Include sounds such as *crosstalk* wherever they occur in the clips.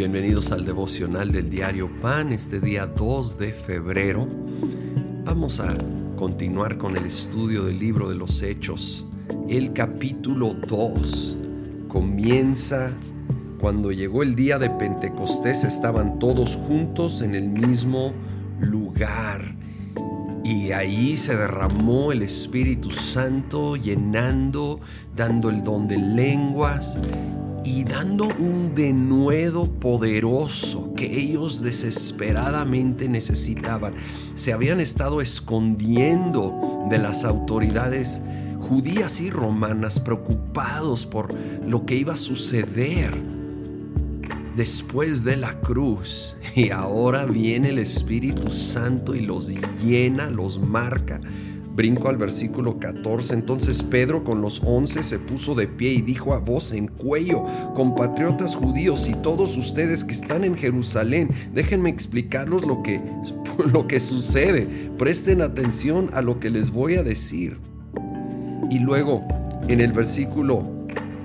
Bienvenidos al devocional del diario Pan, este día 2 de febrero. Vamos a continuar con el estudio del libro de los Hechos. El capítulo 2 comienza cuando llegó el día de Pentecostés, estaban todos juntos en el mismo lugar. Y ahí se derramó el Espíritu Santo llenando, dando el don de lenguas y dando un denuedo poderoso que ellos desesperadamente necesitaban. Se habían estado escondiendo de las autoridades judías y romanas preocupados por lo que iba a suceder después de la cruz. Y ahora viene el Espíritu Santo y los llena, los marca Brinco al versículo 14. Entonces Pedro con los once se puso de pie y dijo a voz en cuello, compatriotas judíos y todos ustedes que están en Jerusalén, déjenme explicarlos lo que, *laughs* lo que sucede. Presten atención a lo que les voy a decir. Y luego en el versículo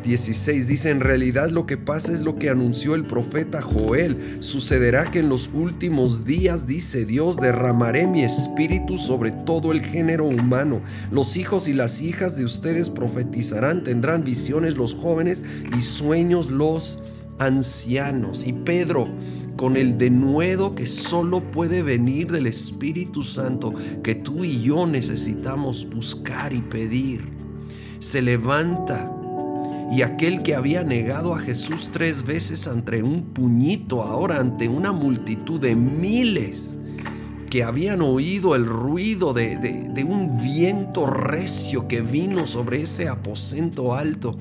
16 dice, en realidad lo que pasa es lo que anunció el profeta Joel. Sucederá que en los últimos días, dice Dios, derramaré mi espíritu sobre todo el género humano. Los hijos y las hijas de ustedes profetizarán, tendrán visiones los jóvenes y sueños los ancianos. Y Pedro, con el denuedo que solo puede venir del Espíritu Santo, que tú y yo necesitamos buscar y pedir, se levanta y aquel que había negado a Jesús tres veces ante un puñito, ahora ante una multitud de miles que habían oído el ruido de, un viento recio que vino sobre ese aposento alto,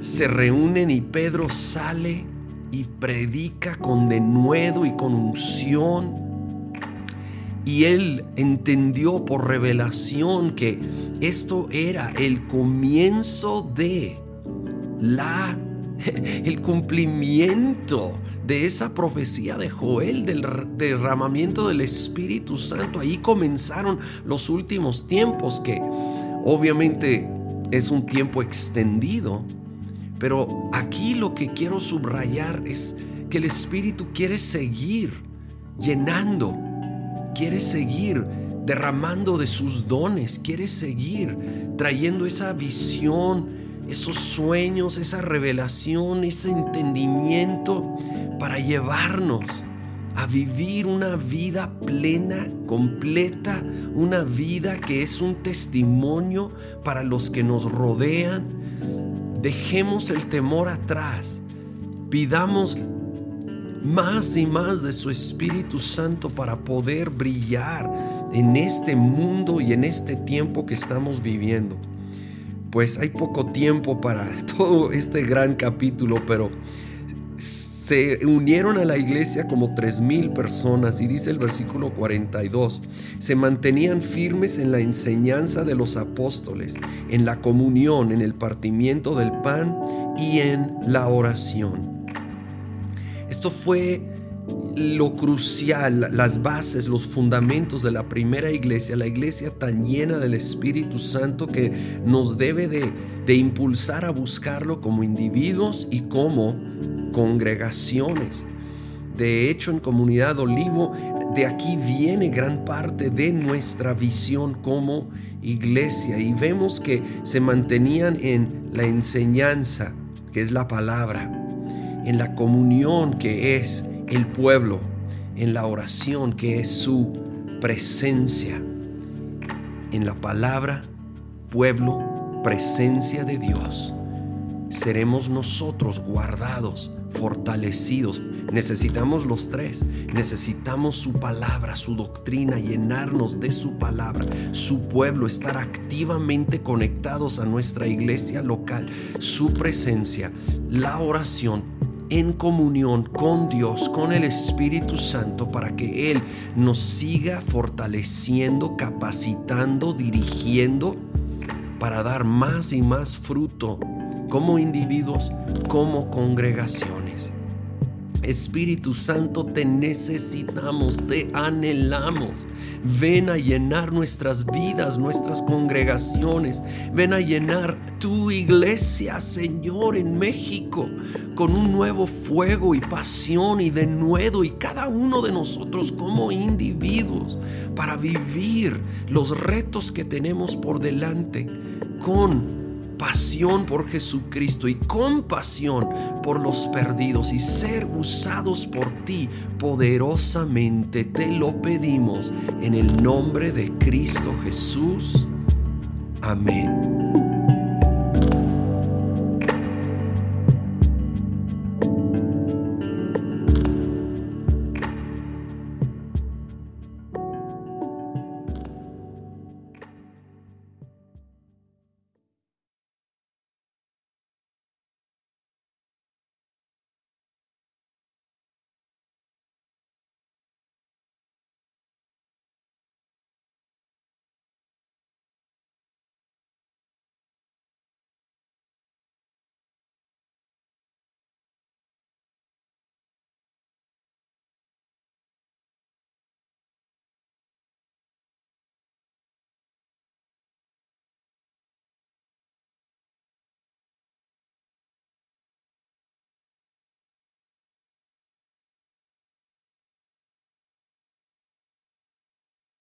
se reúnen y Pedro sale y predica con denuedo y con unción y él entendió por revelación que esto era el comienzo de la *laughs* el cumplimiento de esa profecía de Joel del derramamiento del Espíritu Santo. Ahí comenzaron los últimos tiempos que obviamente es un tiempo extendido, pero aquí lo que quiero subrayar es que el Espíritu quiere seguir llenando quiere seguir derramando de sus dones, quiere seguir trayendo esa visión, esos sueños, esa revelación, ese entendimiento para llevarnos a vivir una vida plena, completa, una vida que es un testimonio para los que nos rodean. Dejemos el temor atrás, pidamos más y más de su Espíritu Santo para poder brillar en este mundo y en este tiempo que estamos viviendo. Pues hay poco tiempo para *laughs* todo este gran capítulo, pero se unieron a la iglesia como tres mil personas y dice el versículo 42, se mantenían firmes en la enseñanza de los apóstoles, en la comunión, en el partimiento del pan y en la oración. Esto fue lo crucial, las bases, los fundamentos de la primera iglesia, la iglesia tan llena del Espíritu Santo que nos debe de, impulsar a buscarlo como individuos y como congregaciones. De hecho, en Comunidad Olivo, de aquí viene gran parte de nuestra visión como iglesia y vemos que se mantenían en la enseñanza, que es la palabra en la comunión que es el pueblo, en la oración que es su presencia, en la palabra, pueblo, presencia de Dios. Seremos nosotros guardados, fortalecidos. Necesitamos los tres. Necesitamos su palabra, su doctrina, llenarnos de su palabra, su pueblo, estar activamente conectados a nuestra iglesia local, su presencia, la oración, en comunión con Dios, con el Espíritu Santo, para que Él nos siga fortaleciendo, capacitando, dirigiendo, para dar más y más fruto como individuos, como congregaciones. Espíritu Santo, te necesitamos, te anhelamos. Ven a llenar nuestras vidas, nuestras congregaciones. Ven a llenar tu iglesia, Señor, en México, con un nuevo fuego y pasión y denuedo y cada uno de nosotros como individuos para vivir los retos que tenemos por delante con pasión por Jesucristo y compasión por los perdidos y ser usados por ti poderosamente. Te lo pedimos en el nombre de Cristo Jesús. Amén.